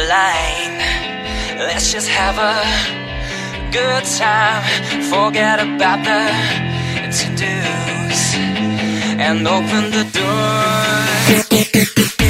line. Let's just have a good time. Forget about the to dos and open the door.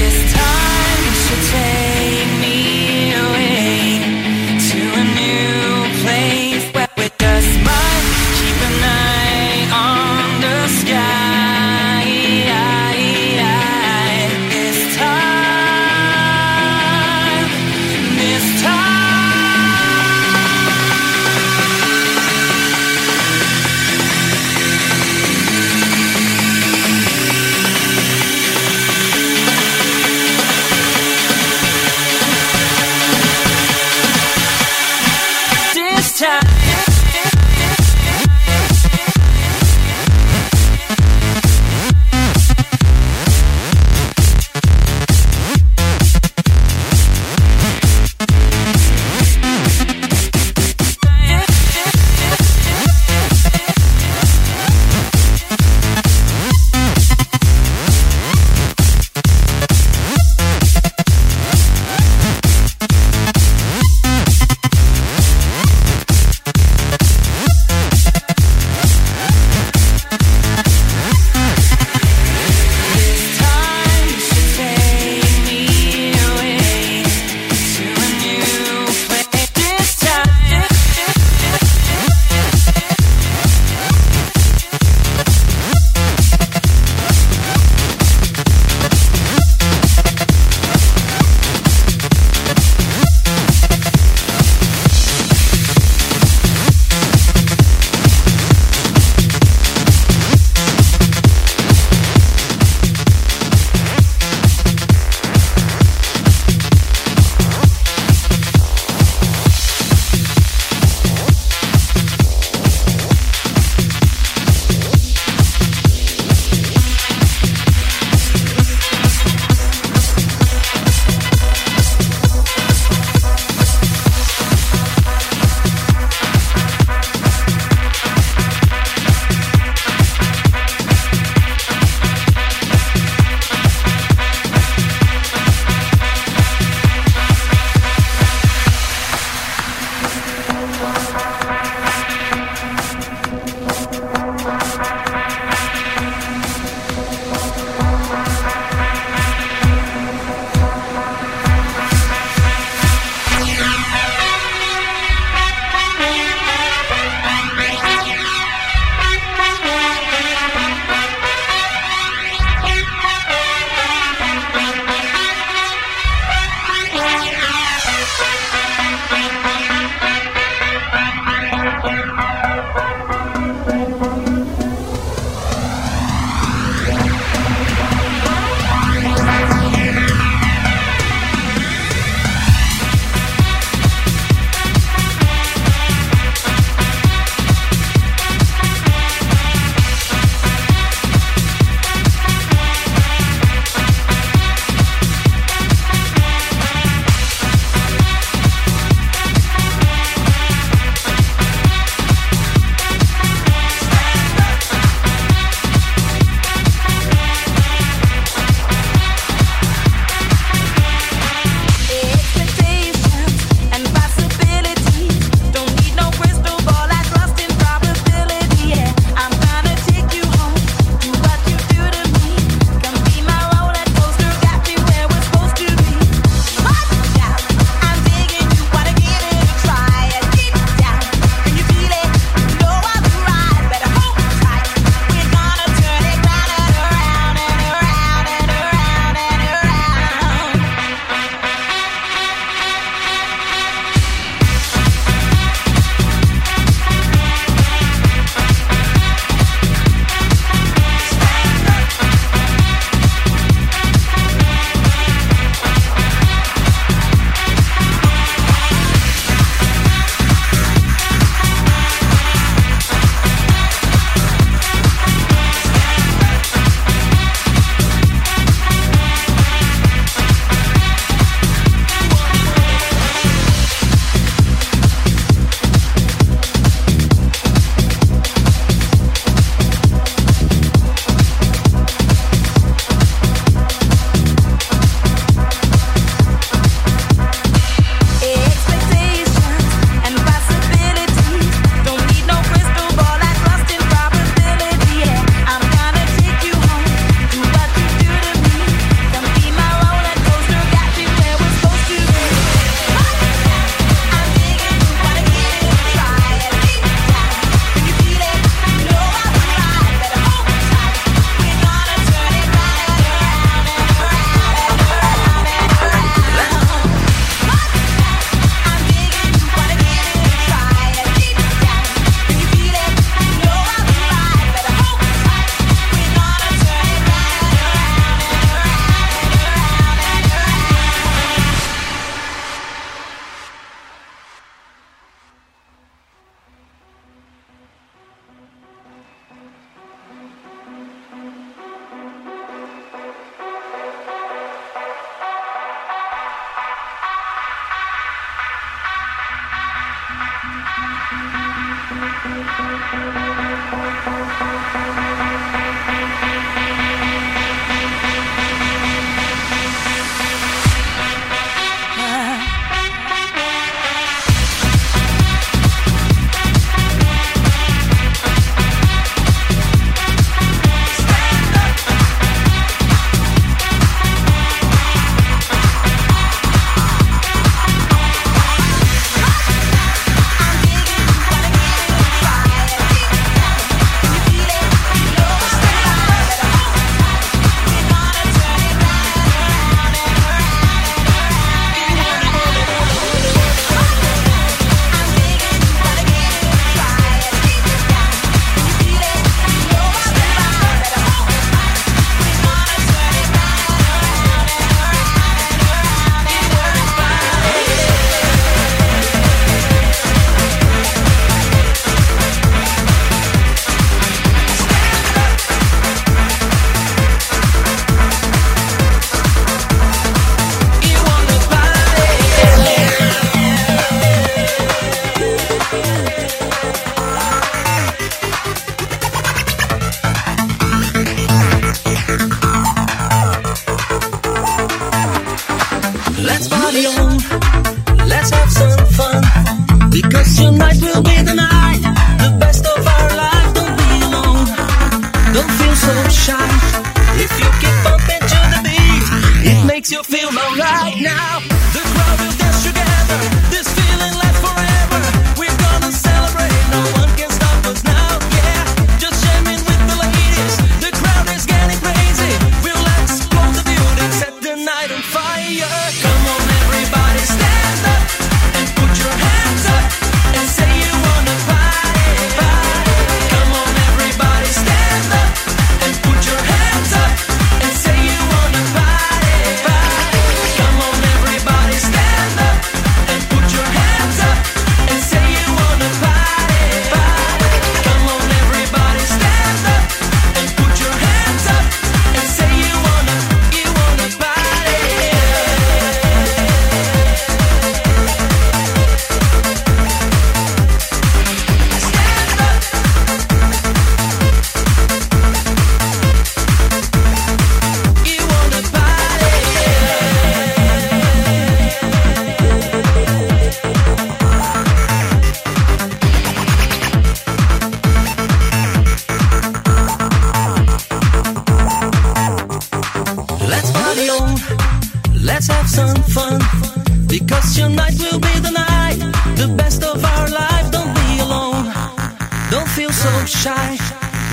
shy.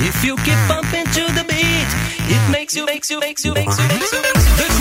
If you keep bumping to the beat, it makes you, makes you, makes you, makes you, makes you, makes you. Makes you.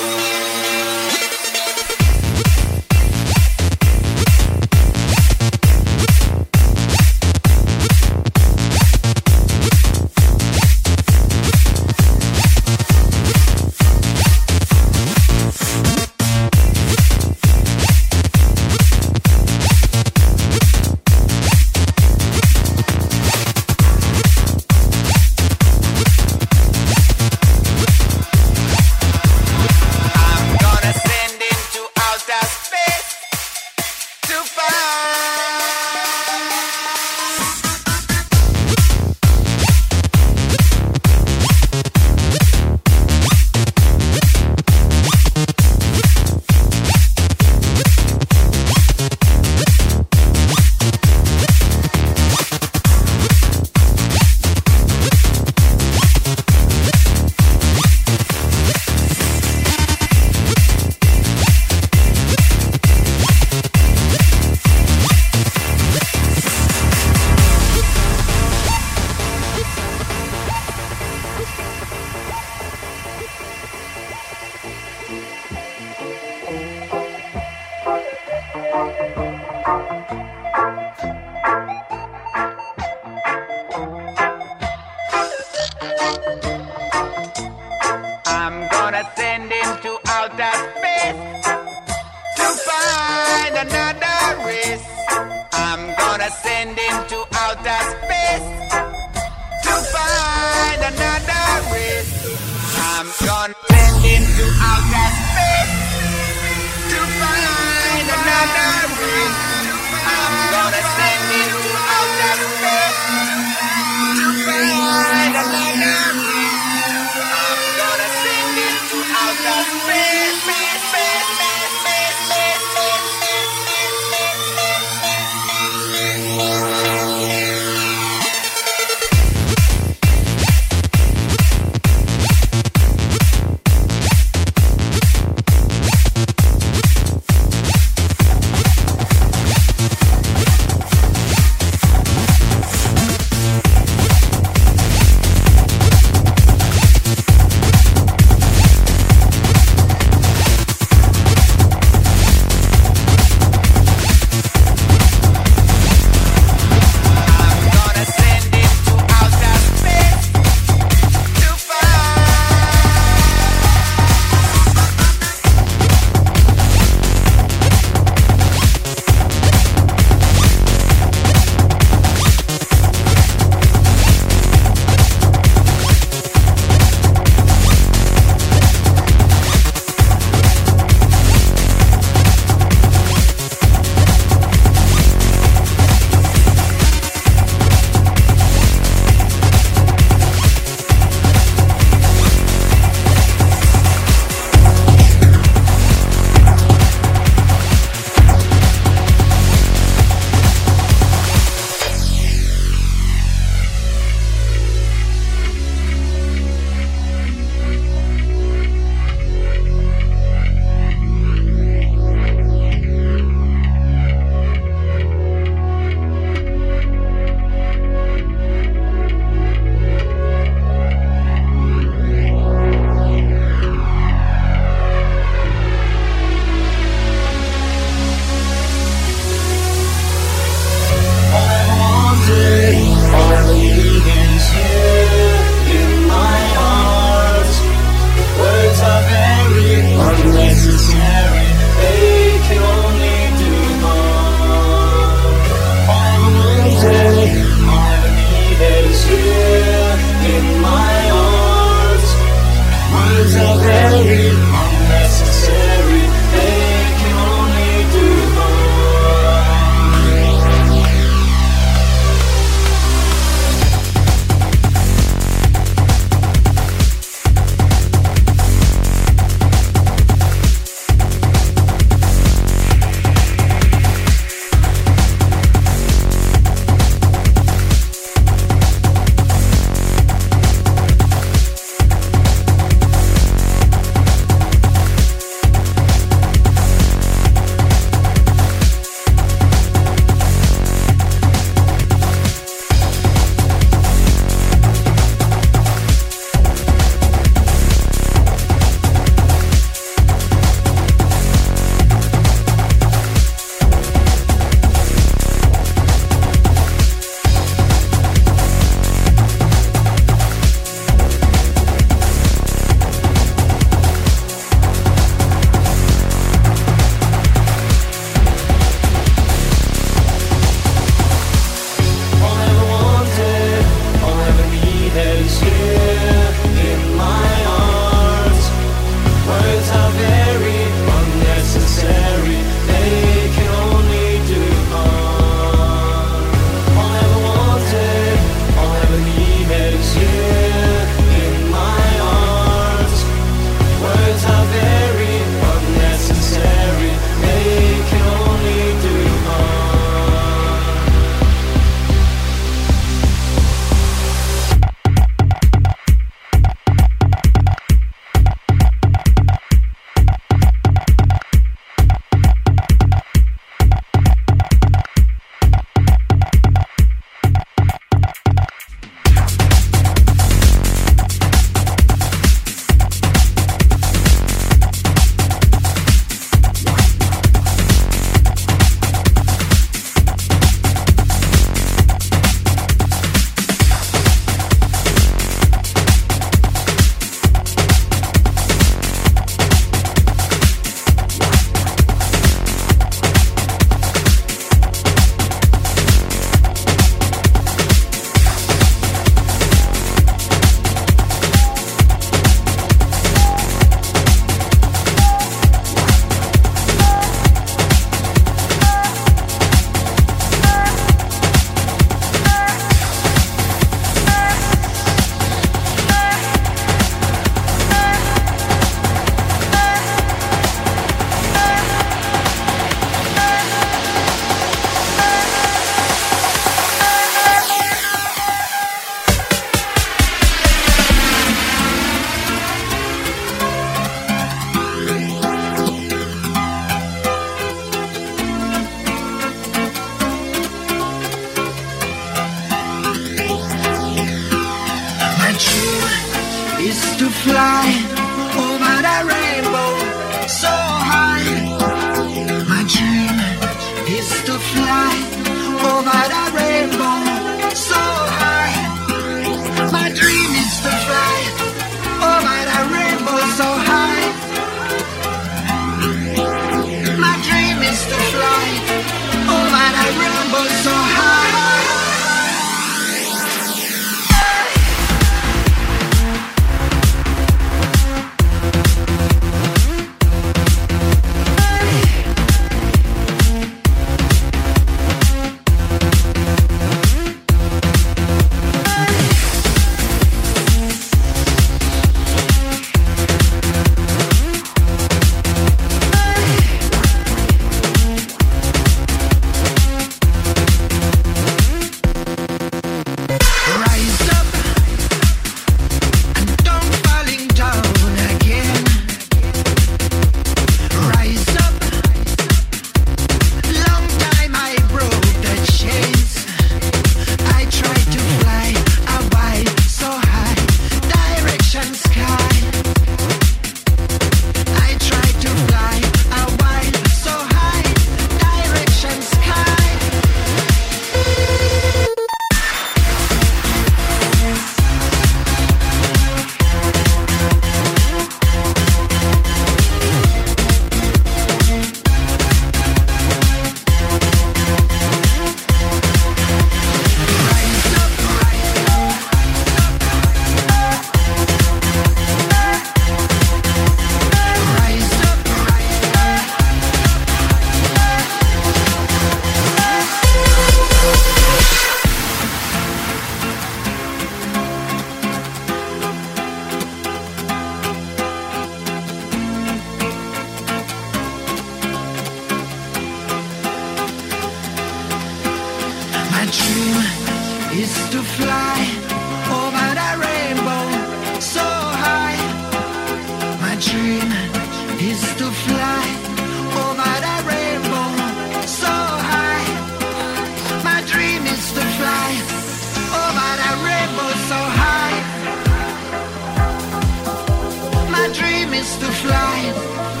Change,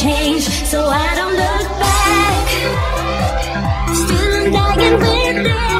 change so I don't look back. Still I'm dying with it.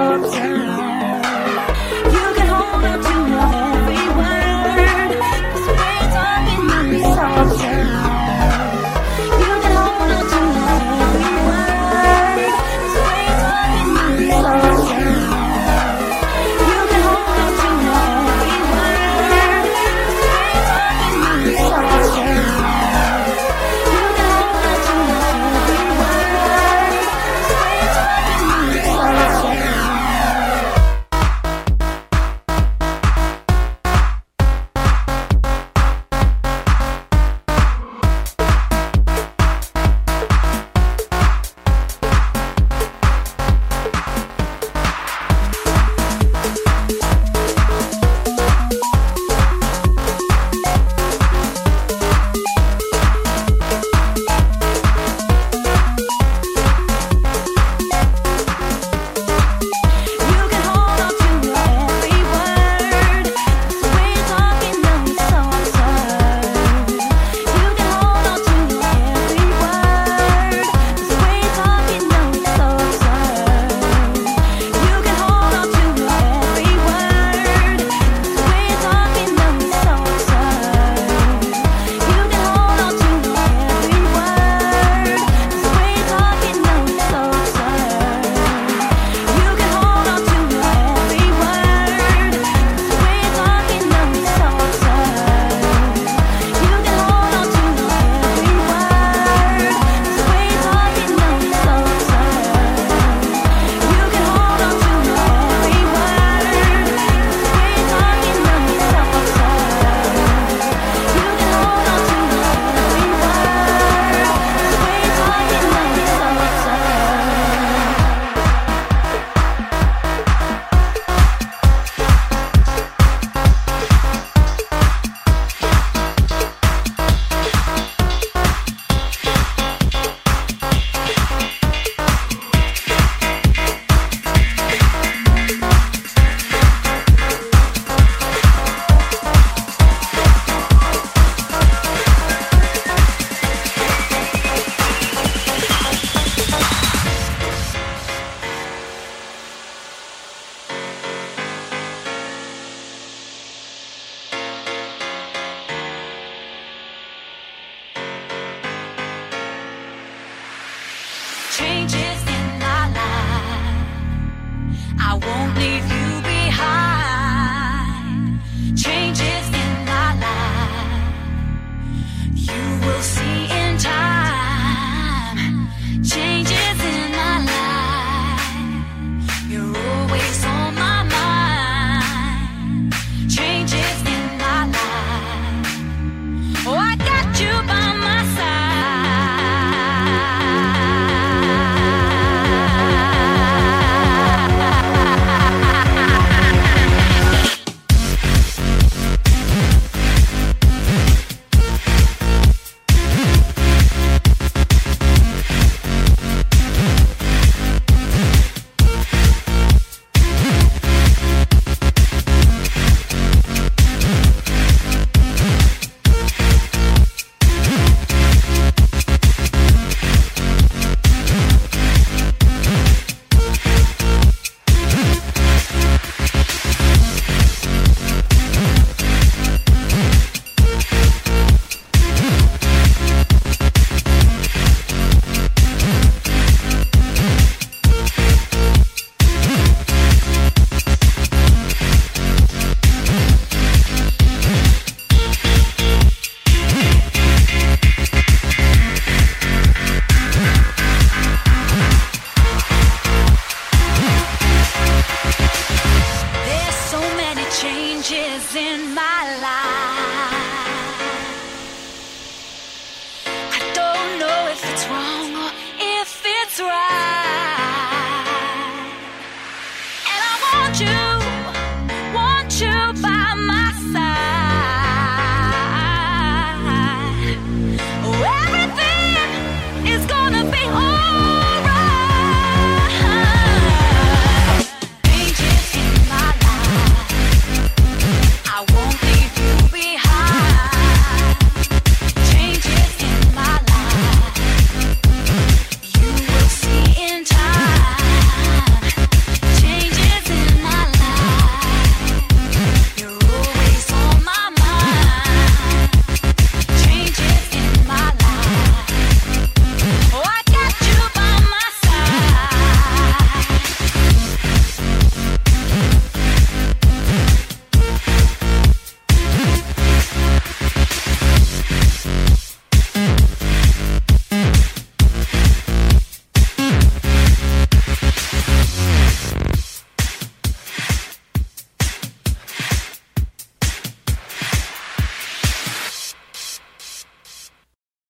Now